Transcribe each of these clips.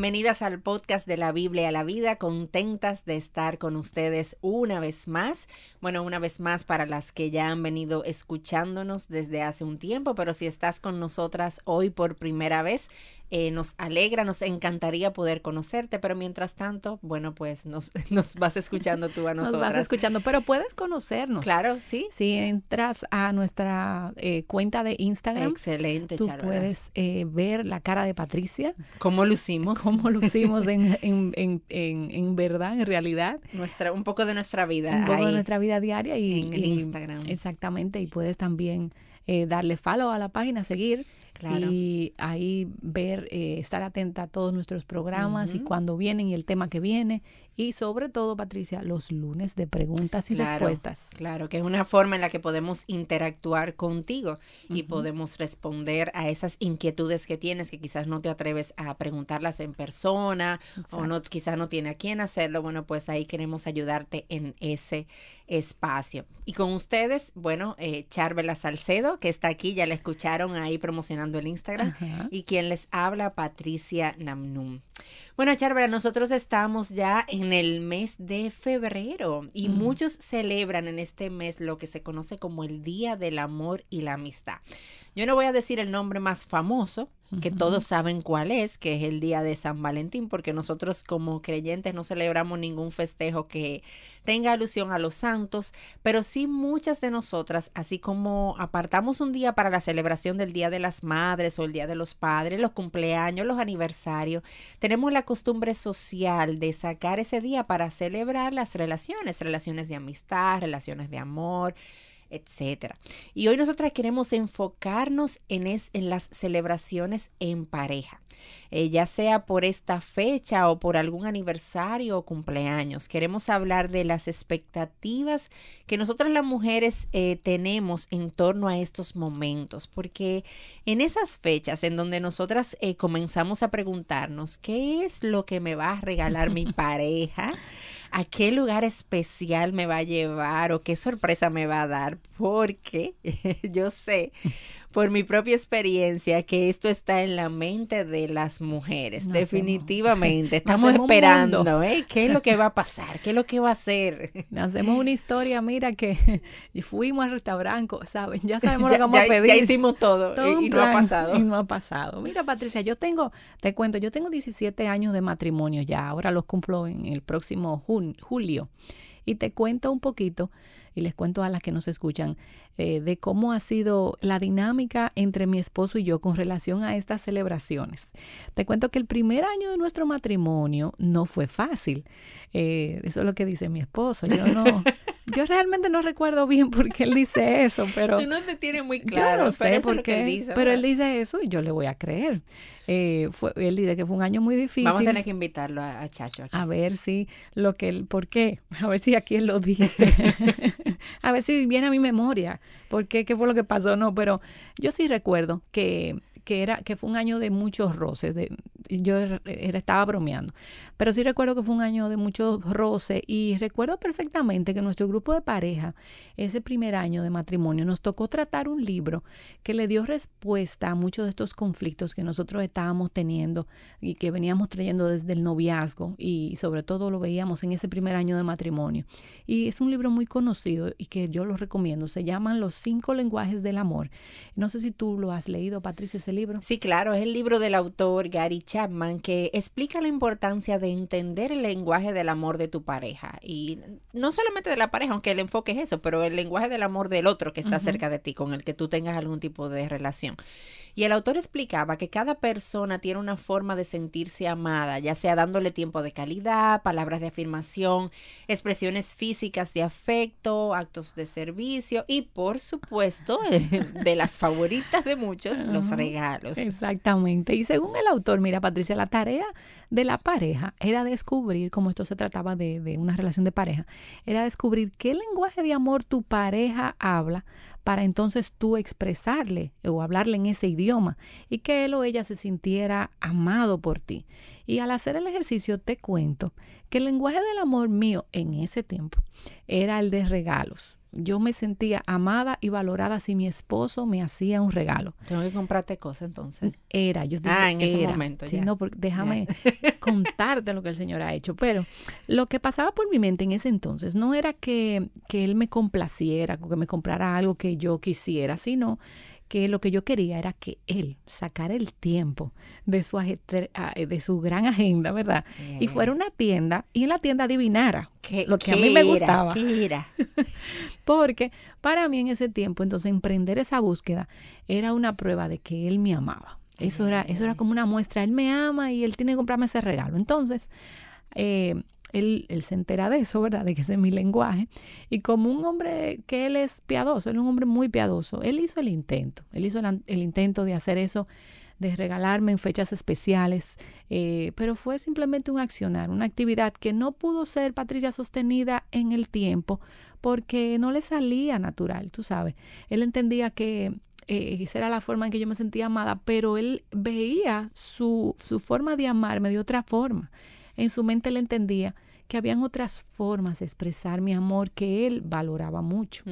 Bienvenidas al podcast de la Biblia a la vida, contentas de estar con ustedes una vez más. Bueno, una vez más para las que ya han venido escuchándonos desde hace un tiempo, pero si estás con nosotras hoy por primera vez, eh, nos alegra, nos encantaría poder conocerte, pero mientras tanto, bueno, pues nos, nos vas escuchando tú a nosotras. Nos vas escuchando, pero puedes conocernos. Claro, sí. Si entras a nuestra eh, cuenta de Instagram, excelente, tú puedes eh, ver la cara de Patricia. ¿Cómo lucimos? ¿Cómo lucimos en, en, en, en, verdad, en realidad? Nuestra, un poco de nuestra vida. Un poco de nuestra vida diaria y en Instagram. Exactamente, y puedes también darle follow a la página, seguir y ahí ver, eh, estar atenta a todos nuestros programas y cuando vienen y el tema que viene. Y sobre todo, Patricia, los lunes de preguntas y respuestas. Claro, que es una forma en la que podemos interactuar contigo y podemos responder a esas inquietudes que tienes que quizás no te atreves a preguntarlas en persona o no quizás no tiene a quién hacerlo. Bueno, pues ahí queremos ayudarte en ese espacio. Y con ustedes, bueno, eh, Charvela Salcedo, que está aquí, ya la escucharon ahí promocionando el Instagram. Y quien les habla, Patricia Namnum. Bueno, Charvera, nosotros estamos ya en el mes de febrero y muchos celebran en este mes lo que se conoce como el Día del Amor y la Amistad. Yo no voy a decir el nombre más famoso, que todos saben cuál es, que es el día de San Valentín, porque nosotros como creyentes no celebramos ningún festejo que tenga alusión a los santos, pero sí muchas de nosotras, así como apartamos un día para la celebración del Día de las Madres o el Día de los Padres, los cumpleaños, los aniversarios, tenemos la costumbre social de sacar ese día para celebrar las relaciones, relaciones de amistad, relaciones de amor, etcétera. Y hoy nosotras queremos enfocarnos en, en las celebraciones en pareja, eh, ya sea por esta fecha o por algún aniversario o cumpleaños. Queremos hablar de las expectativas que nosotras las mujeres eh, tenemos en torno a estos momentos, porque en esas fechas en donde nosotras eh, comenzamos a preguntarnos qué es lo que me va a regalar mi pareja, a qué lugar especial me va a llevar o qué sorpresa me va a dar, porque yo sé por mi propia experiencia que esto está en la mente de las mujeres. Definitivamente. Estamos esperando, ¿eh? ¿Qué es lo que va a pasar? ¿Qué es lo que va a hacer? Hacemos una historia, mira, que fuimos al restaurante, ¿saben? Ya sabemos lo que vamos a pedir. Ya hicimos todo, y, no ha pasado. Y no ha pasado. Mira, Patricia, yo tengo, te cuento, yo tengo 17 años de matrimonio ya. Ahora los cumplo en el próximo julio. Y te cuento un poquito y les cuento a las que nos escuchan eh, de cómo ha sido la dinámica entre mi esposo y yo con relación a estas celebraciones. Te cuento que el primer año de nuestro matrimonio no fue fácil. Eh, eso es lo que dice mi esposo. Yo no, yo realmente no recuerdo bien por qué él dice eso, pero tú no te tienes muy claro. Yo no sé por qué, dice, pero él dice eso y yo le voy a creer. Eh, fue, él dice que fue un año muy difícil. Vamos a tener que invitarlo a, Chacho. A ver si lo que él, ¿por qué? A ver si aquí él lo dice. a ver si viene a mi memoria. ¿Por qué? ¿Qué fue lo que pasó? No, pero yo sí recuerdo que que era que fue un año de muchos roces. De, yo era, estaba bromeando, pero sí recuerdo que fue un año de muchos roces y recuerdo perfectamente que nuestro grupo de pareja, ese primer año de matrimonio, nos tocó tratar un libro que le dio respuesta a muchos de estos conflictos que nosotros estábamos teniendo y que veníamos trayendo desde el noviazgo y sobre todo lo veíamos en ese primer año de matrimonio. Y es un libro muy conocido y que yo lo recomiendo. Se llaman Los cinco lenguajes del amor. No sé si tú lo has leído, Patricia, ese libro. Sí, claro, es el libro del autor Gary Chapman que explica la importancia de entender el lenguaje del amor de tu pareja. Y no solamente de la pareja, aunque el enfoque es eso, pero el lenguaje del amor del otro que está cerca de ti, con el que tú tengas algún tipo de relación. Y el autor explicaba que cada persona tiene una forma de sentirse amada, ya sea dándole tiempo de calidad, palabras de afirmación, expresiones físicas de afecto, actos de servicio y por supuesto, de las favoritas de muchos, los regalos. Exactamente. Y según el autor, mira Patricia, la tarea de la pareja era descubrir, como esto se trataba de, de una relación de pareja, era descubrir qué lenguaje de amor tu pareja habla para entonces tú expresarle o hablarle en ese idioma y que él o ella se sintiera amado por ti. Y al hacer el ejercicio te cuento que el lenguaje del amor mío en ese tiempo era el de regalos. Yo me sentía amada y valorada si mi esposo me hacía un regalo. Tengo que comprarte cosas entonces. Era, yo dije, Ah, en ese era. momento, Sí, ya. no, porque déjame contarte lo que el Señor ha hecho. Pero lo que pasaba por mi mente en ese entonces no era que, que Él me complaciera, que me comprara algo que yo quisiera, sino que lo que yo quería era que Él sacara el tiempo de su, ah, de su gran agenda, ¿verdad? Y Bien. fuera a una tienda y en la tienda adivinara ¿Qué- lo que a mí me gustaba. Porque para mí en ese tiempo, entonces, emprender esa búsqueda era una prueba de que él me amaba. Eso era, eso era como una muestra. Él me ama y él tiene que comprarme ese regalo. Entonces, eh, él, se entera de eso, ¿verdad? De que ese es mi lenguaje. Y como un hombre que él es piadoso, él es un hombre muy piadoso, él hizo el intento. Él hizo el intento de hacer eso, de regalarme en fechas especiales, eh, pero fue simplemente un accionar, una actividad que no pudo ser, Patricia, sostenida en el tiempo porque no le salía natural, tú sabes. Él entendía que eh, esa era la forma en que yo me sentía amada, pero él veía su, su forma de amarme de otra forma. En su mente él entendía que habían otras formas de expresar mi amor que él valoraba mucho.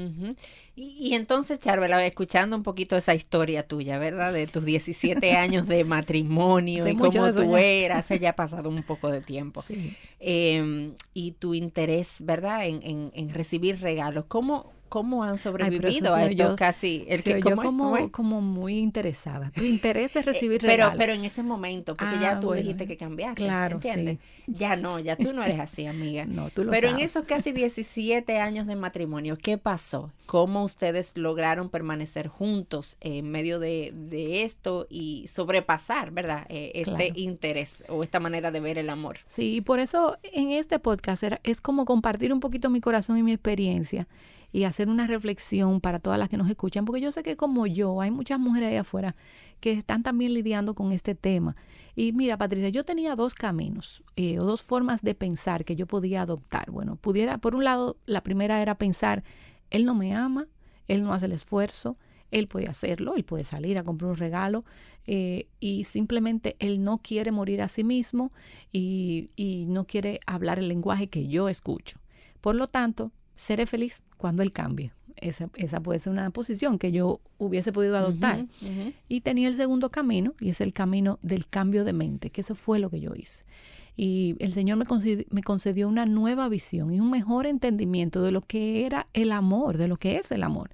Y, y entonces, Charvela, escuchando un poquito esa historia tuya, ¿verdad? De tus 17 años de matrimonio y cómo tú eras, ya ha pasado un poco de tiempo. Sí. Eh, y tu interés, ¿verdad? En, en, en recibir regalos. ¿Cómo, cómo han sobrevivido a se esto oyó- casi? El que, oyó ¿cómo es? como, ¿Cómo es? como muy interesada. Tu interés de recibir Eh, pero, pero en ese momento, porque Ah, ya tú bueno, dijiste que cambiaste, claro, ¿entiendes? Ya no, ya tú no eres así, amiga. No, tú lo Pero en sabes. esos casi 17 años de matrimonio, ¿qué pasó? ¿Cómo ustedes lograron permanecer juntos en medio de, de esto y sobrepasar, ¿verdad? Eh, este Claro. interés o esta manera de ver el amor. Sí, y por eso en este podcast era- es como compartir un poquito mi corazón y mi experiencia y hacer una reflexión para todas las que nos escuchan, porque yo sé que como yo, hay muchas mujeres ahí afuera que están también lidiando con este tema. Y mira, Patricia, yo tenía dos caminos eh, o dos formas de pensar que yo podía adoptar. Bueno, pudiera, por un lado, la primera era pensar, él no me ama, él no hace el esfuerzo, él puede hacerlo, él puede salir a comprar un regalo eh, y simplemente él no quiere morir a sí mismo y, y no quiere hablar el lenguaje que yo escucho. Por lo tanto, seré feliz cuando él cambie. Esa, esa puede ser una posición que yo hubiese podido adoptar. Y tenía el segundo camino, y es el camino del cambio de mente, que eso fue lo que yo hice. Y el Señor me concedi- me concedió una nueva visión y un mejor entendimiento de lo que era el amor, de lo que es el amor.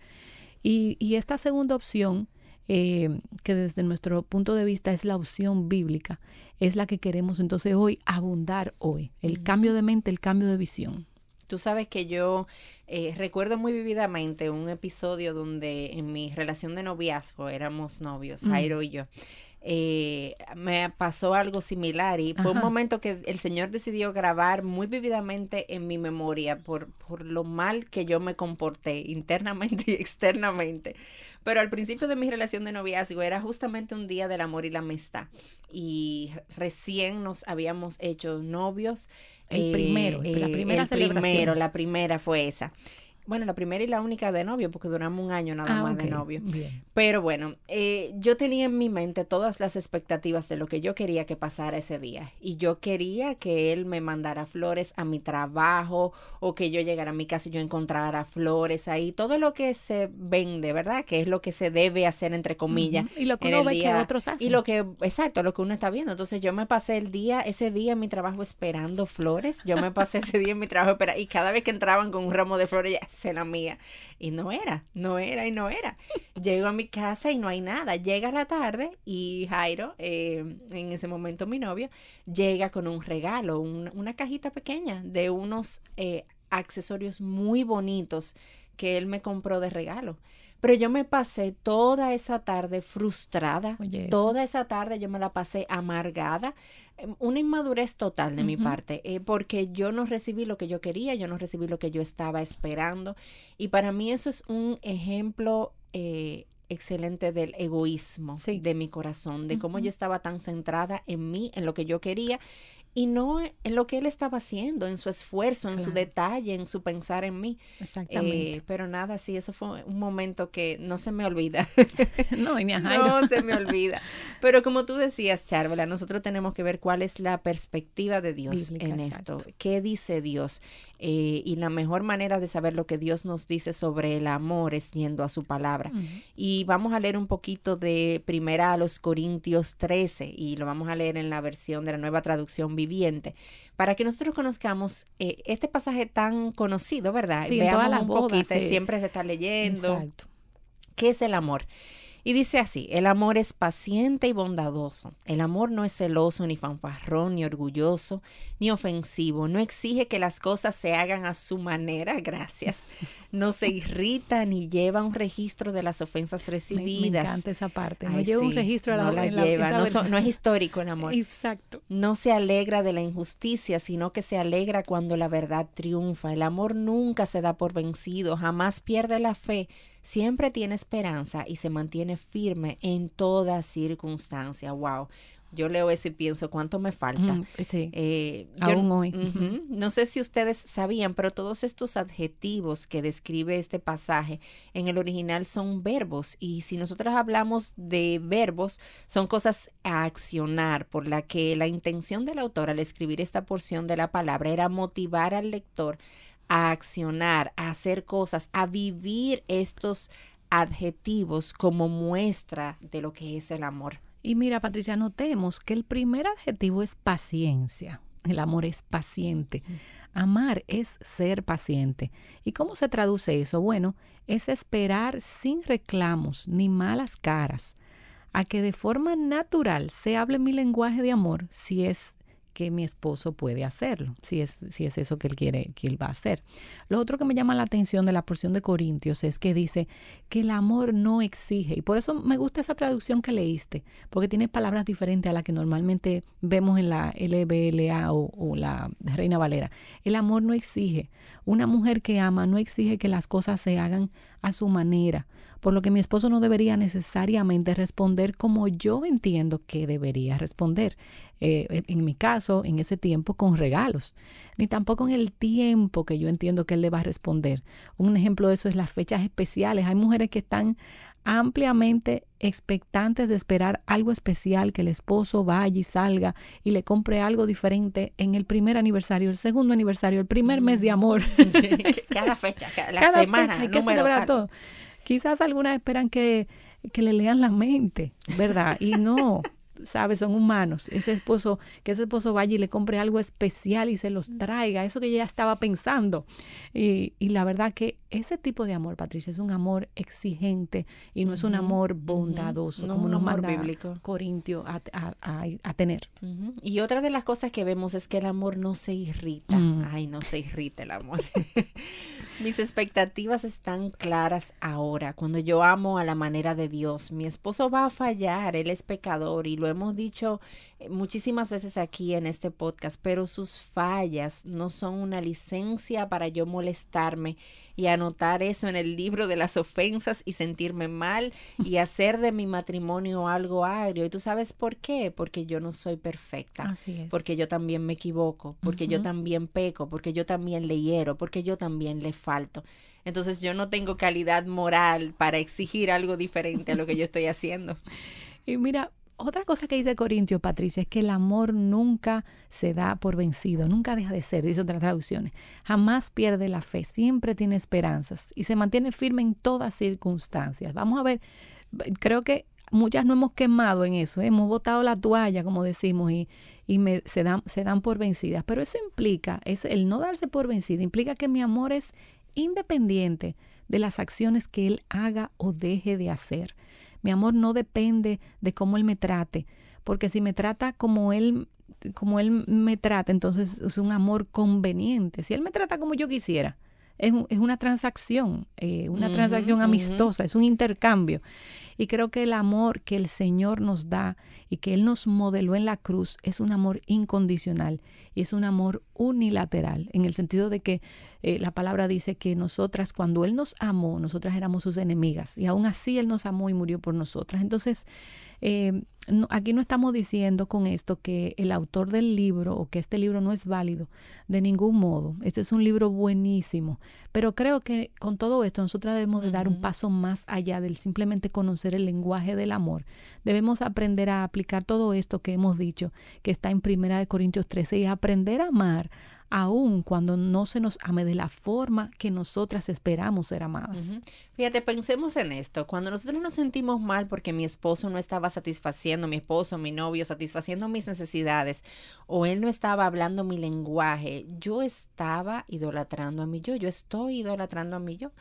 Y, y esta segunda opción, eh, que desde nuestro punto de vista es la opción bíblica, es la que queremos entonces hoy abundar hoy. El cambio de mente, el cambio de visión. Tú sabes que yo eh, recuerdo muy vividamente un episodio donde en mi relación de noviazgo éramos novios, Mm. Jairo y yo. Eh, me pasó algo similar y fue un momento que el Señor decidió grabar muy vividamente en mi memoria por, por lo mal que yo me comporté internamente y externamente. Pero al principio de mi relación de noviazgo era justamente un día del amor y la amistad y recién nos habíamos hecho novios. El primero, la primera el celebración. primero, la primera fue esa. Bueno, la primera y la única de novio, porque duramos un año nada Ah, más de novio. bien. Pero bueno, eh, yo tenía en mi mente todas las expectativas de lo que yo quería que pasara ese día. Y yo quería que él me mandara flores a mi trabajo o que yo llegara a mi casa y yo encontrara flores ahí. Todo lo que se vende, ¿verdad? Que es lo que se debe hacer, entre comillas. Y lo que uno ve que otros hacen. Y lo que, exacto, lo que uno está viendo. Entonces yo me pasé el día, ese día en mi trabajo esperando flores. Yo me pasé ese día en mi trabajo esperando. Y cada vez que entraban con un ramo de flores, ya, es la mía. Y no era, no era y no era. Llego a mi casa y no hay nada. Llega la tarde y Jairo, eh, en ese momento mi novio, llega con un regalo, un- una cajita pequeña de unos eh, accesorios muy bonitos que él me compró de regalo. Pero yo me pasé toda esa tarde frustrada. Oye, toda esa tarde yo me la pasé amargada. Em, Una inmadurez total de mi parte, eh, porque yo no recibí lo que yo quería, yo no recibí lo que yo estaba esperando. Y para mí eso es un ejemplo eh, excelente del egoísmo Sí. de mi corazón, de cómo yo estaba tan centrada en mí, en lo que yo quería. Y no en lo que él estaba haciendo, en su esfuerzo, en su detalle, en su pensar en mí. Exactamente. Eh, pero nada, sí, eso fue un momento que no se me olvida. no, ni No se me olvida. Pero como tú decías, Charvela, nosotros tenemos que ver cuál es la perspectiva de Dios en esto. ¿Qué dice Dios? Eh, y la mejor manera de saber lo que Dios nos dice sobre el amor es yendo a su palabra. Y vamos a leer un poquito de primera a los Corintios 13 y lo vamos a leer en la versión de la nueva traducción viviente para que nosotros conozcamos eh, este pasaje tan conocido, ¿verdad? Sí, Veamos un poquito, siempre se está leyendo. Exacto. ¿Qué es el amor? Y dice así, el amor es paciente y bondadoso. El amor no es celoso, ni fanfarrón, ni orgulloso, ni ofensivo. No exige que las cosas se hagan a su manera, gracias. No se irrita ni lleva un registro de las ofensas recibidas. Me, encanta esa parte. No lleva un registro no la, lleva. no, es histórico el amor. Exacto. No se alegra de la injusticia, sino que se alegra cuando la verdad triunfa. El amor nunca se da por vencido, jamás pierde la fe siempre tiene esperanza y se mantiene firme en toda circunstancia. Wow. Yo leo eso y pienso, ¿cuánto me falta? sí, eh, aún hoy. No sé si ustedes sabían, pero todos estos adjetivos que describe este pasaje en el original son verbos. Y si nosotros hablamos de verbos, son cosas a accionar, por la que la intención del autor al escribir esta porción de la palabra era motivar al lector a accionar, a hacer cosas, a vivir estos adjetivos como muestra de lo que es el amor. Y mira, Patricia, notemos que el primer adjetivo es paciencia. El amor es paciente. Amar es ser paciente. ¿Y cómo se traduce eso? Bueno, es esperar sin reclamos ni malas caras a que de forma natural se hable mi lenguaje de amor si es que mi esposo puede hacerlo, si es, si es eso que él quiere, que él va a hacer. Lo otro que me llama la atención de la porción de Corintios es que dice que el amor no exige, y por eso me gusta esa traducción que leíste, porque tiene palabras diferentes a las que normalmente vemos en la LBLA o, o la Reina Valera. El amor no exige. Una mujer que ama no exige que las cosas se hagan a su manera, por lo que mi esposo no debería necesariamente responder como yo entiendo que debería responder. Eh, en mi caso, en ese tiempo, con regalos, ni tampoco en el tiempo que yo entiendo que él le va a responder. Un ejemplo de eso es las fechas especiales. Hay mujeres que están ampliamente expectantes de esperar algo especial, que el esposo vaya y salga y le compre algo diferente en el primer aniversario, el segundo aniversario, el primer mes de amor. cada fecha, la semana, hay que celebrar todo. Quizás algunas esperan que, que le lean la mente, ¿verdad? Y no, ¿sabes? Son humanos. Ese esposo, que ese esposo vaya y le compre algo especial y se los traiga, eso que ella estaba pensando. Y, y la verdad que ese tipo de amor, Patricia, es un amor exigente y no es un amor bondadoso, como nos manda bíblico. Corintio a, a, tener. Y otra de las cosas que vemos es que el amor no se irrita. Mm. Ay, no se irrita el amor. Mis expectativas están claras ahora. Cuando yo amo a la manera de Dios, mi esposo va a fallar, él es pecador y lo hemos dicho eh, muchísimas veces aquí en este podcast, pero sus fallas no son una licencia para yo molestarme y anotar eso en el libro de las ofensas y sentirme mal y hacer de mi matrimonio algo agrio. ¿Y tú sabes por qué? Porque yo no soy perfecta. Así es. Porque yo también me equivoco, porque yo también peco, porque yo también le hiero, porque yo también le falto. Entonces yo no tengo calidad moral para exigir algo diferente a lo que yo estoy haciendo. Y mira, otra cosa que dice Corintio, Patricia, es que el amor nunca se da por vencido, nunca deja de ser, dice otras traducciones. Jamás pierde la fe, siempre tiene esperanzas y se mantiene firme en todas circunstancias. Vamos a ver, creo que muchas no hemos quemado en eso, ¿eh? hemos botado la toalla, como decimos, y, y se, dan, se dan por vencidas. Pero eso implica, es el no darse por vencida, implica que mi amor es independiente de las acciones que él haga o deje de hacer. Mi amor no depende de cómo Él me trate, porque si me trata como Él, como él me trata, entonces es un amor conveniente. Si Él me trata como yo quisiera, es, es una transacción, eh, una transacción amistosa, es un intercambio. Y creo que el amor que el Señor nos da y que Él nos modeló en la cruz es un amor incondicional y es un amor unilateral, en el sentido de que eh, la palabra dice que nosotras, cuando Él nos amó, nosotras éramos sus enemigas y aún así Él nos amó y murió por nosotras. Entonces, eh, aquí no estamos diciendo con esto que el autor del libro o que este libro no es válido de ningún modo. Este es un libro buenísimo, pero creo que con todo esto nosotros debemos de dar un paso más allá del simplemente conocer el lenguaje del amor. Debemos aprender a aplicar todo esto que hemos dicho, que está en Primera de Corintios 13 y aprender a amar aun cuando no se nos ame de la forma que nosotras esperamos ser amadas. Fíjate, pensemos en esto. Cuando nosotros nos sentimos mal porque mi esposo no estaba satisfaciendo, mi esposo, mi novio, satisfaciendo mis necesidades, o él no estaba hablando mi lenguaje, yo estaba idolatrando a mi yo, yo estoy idolatrando a mi yo.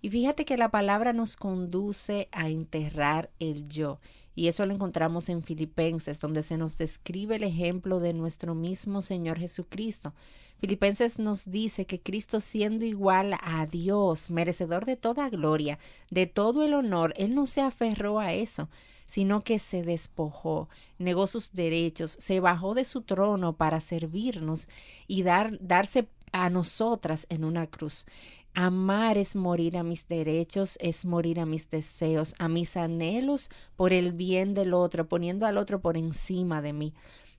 Y fíjate que la palabra nos conduce a enterrar el yo. Y eso lo encontramos en Filipenses, donde se nos describe el ejemplo de nuestro mismo Señor Jesucristo. Filipenses nos dice que Cristo siendo igual a Dios, merecedor de toda gloria, de todo el honor, Él no se aferró a eso, sino que se despojó, negó sus derechos, se bajó de su trono para servirnos y dar, darse a nosotras en una cruz. Amar es morir a mis derechos, es morir a mis deseos, a mis anhelos por el bien del otro, poniendo al otro por encima de mí.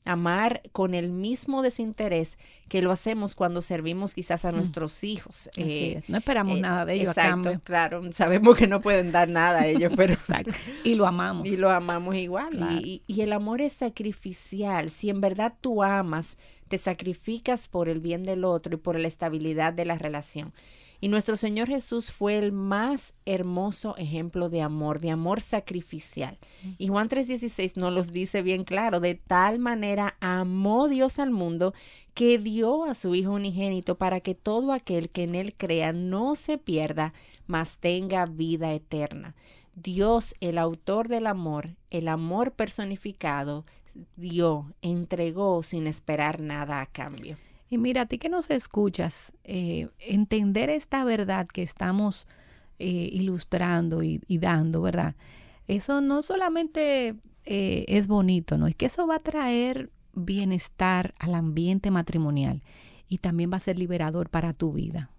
Amar con el mismo desinterés que lo hacemos cuando servimos quizás a mm. nuestros hijos. Eh, no esperamos eh, nada de ellos exacto, Claro, sabemos que no pueden dar nada a ellos, pero... Y lo amamos. Y lo amamos igual. Y, y el amor es sacrificial. Si en verdad tú amas, te sacrificas por el bien del otro y por la estabilidad de la relación. Y nuestro Señor Jesús fue el más hermoso ejemplo de amor, de amor sacrificial. Y Juan 3:16 nos los dice bien claro, de tal manera amó Dios al mundo que dio a su Hijo unigénito para que todo aquel que en él crea no se pierda, mas tenga vida eterna. Dios, el autor del amor, el amor personificado, dio, entregó sin esperar nada a cambio. Y mira, a ti que nos escuchas, eh, entender esta verdad que estamos eh, ilustrando y, dando, ¿verdad? Eso no solamente eh, es bonito, ¿no? Es que eso va a traer bienestar al ambiente matrimonial y también va a ser liberador para tu vida.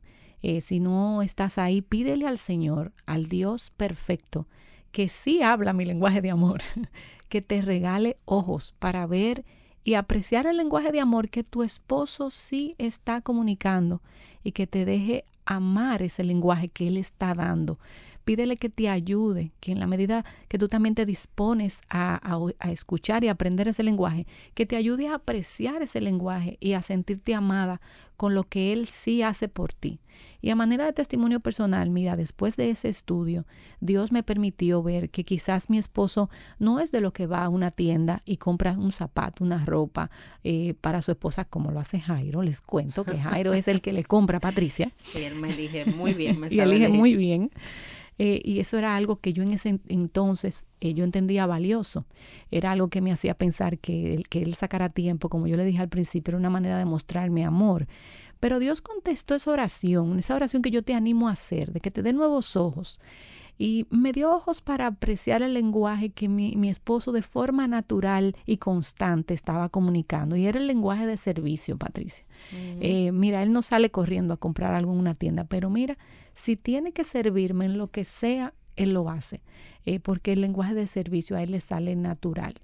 si no estás ahí, pídele al Señor, al Dios perfecto, que sí habla mi lenguaje de amor, que te regale ojos para ver y apreciar el lenguaje de amor que tu esposo sí está comunicando y que te deje amar ese lenguaje que él está dando. Pídele que te ayude, que en la medida que tú también te dispones a, a, escuchar y aprender ese lenguaje, que te ayude a apreciar ese lenguaje y a sentirte amada con lo que Él sí hace por ti. Y a manera de testimonio personal, mira, después de ese estudio, Dios me permitió ver que quizás mi esposo no es de lo que va a una tienda y compra un zapato, una ropa eh, para su esposa, como lo hace Jairo. Les cuento que Jairo es el que le compra a Patricia. Sí, él me elige muy bien. Me y elige muy bien. Eh, y eso era algo que yo en ese entonces eh, yo entendía valioso. Era algo que me hacía pensar que que él sacara tiempo, como yo le dije al principio, era una manera de mostrarme amor. Pero Dios contestó esa oración, esa oración que yo te animo a hacer, de que te dé nuevos ojos. Y me dio ojos para apreciar el lenguaje que mi, mi, esposo de forma natural y constante estaba comunicando. Y era el lenguaje de servicio, Patricia. Eh, mira, él no sale corriendo a comprar algo en una tienda, pero mira, si tiene que servirme en lo que sea, Él lo hace, eh, porque el lenguaje de servicio a Él le sale natural.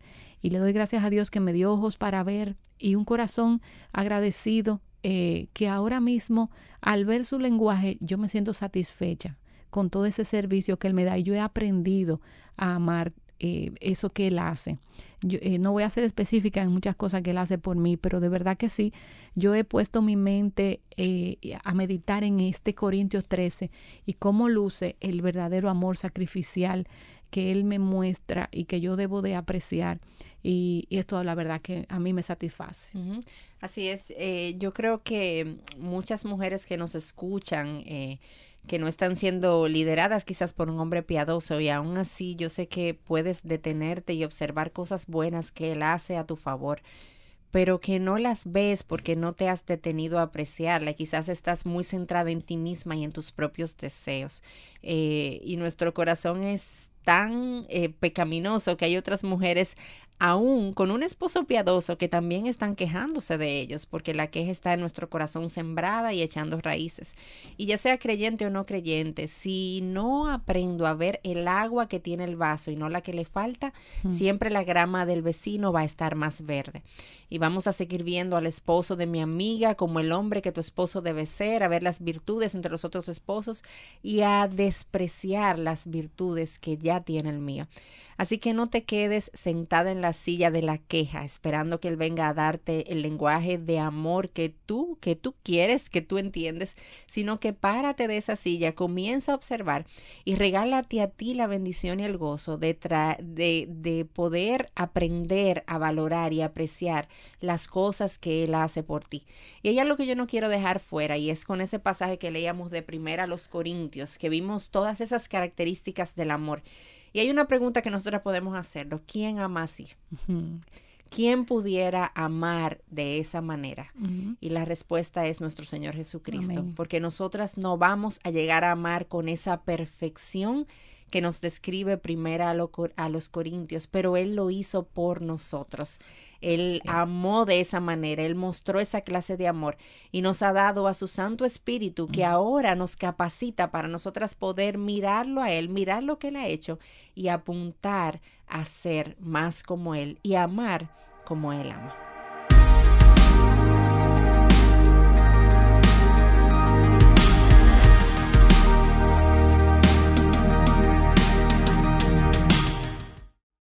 Y le doy gracias a Dios que me dio ojos para ver y un corazón agradecido eh, que ahora mismo al ver su lenguaje yo me siento satisfecha con todo ese servicio que Él me da y yo he aprendido a amar eh, eso que Él hace. Yo, eh, no voy a ser específica en muchas cosas que Él hace por mí, pero de verdad que sí, yo he puesto mi mente eh, a meditar en este Corintios 13 y cómo luce el verdadero amor sacrificial que Él me muestra y que yo debo de apreciar. Y, esto la verdad que a mí me satisface. Así es, yo creo que muchas mujeres que nos escuchan, que no están siendo lideradas quizás por un hombre piadoso y aún así yo sé que puedes detenerte y observar cosas buenas que él hace a tu favor pero que no las ves porque no te has detenido a apreciarla. Quizás estás muy centrada en ti misma y en tus propios deseos. Eh, y nuestro corazón es tan eh, pecaminoso que hay otras mujeres aún con un esposo piadoso que también están quejándose de ellos, porque la queja está en nuestro corazón sembrada y echando raíces. Y ya sea creyente o no creyente, si no aprendo a ver el agua que tiene el vaso y no la que le falta, siempre la grama del vecino va a estar más verde. Y vamos a seguir viendo al esposo de mi amiga como el hombre que tu esposo debe ser, a ver las virtudes entre los otros esposos y a despreciar las virtudes que ya tiene el mío. Así que no te quedes sentada en la silla de la queja esperando que él venga a darte el lenguaje de amor que tú, que tú quieres, que tú entiendes, sino que párate de esa silla, comienza a observar y regálate a ti la bendición y el gozo de, de, de poder aprender a valorar y apreciar las cosas que él hace por ti. Y ella lo que yo no quiero dejar fuera y es con ese pasaje que leíamos de primera a los Corintios, que vimos todas esas características del amor y hay una pregunta que nosotros podemos hacerlo. ¿Quién ama así? ¿Quién pudiera amar de esa manera? Y la respuesta es nuestro Señor Jesucristo, porque nosotras no vamos a llegar a amar con esa perfección que nos describe primero a, los Corintios, pero Él lo hizo por nosotros. Él amó de esa manera, Él mostró esa clase de amor y nos ha dado a su Santo Espíritu que ahora nos capacita para nosotras poder mirarlo a Él, mirar lo que Él ha hecho y apuntar a ser más como Él y amar como Él ama.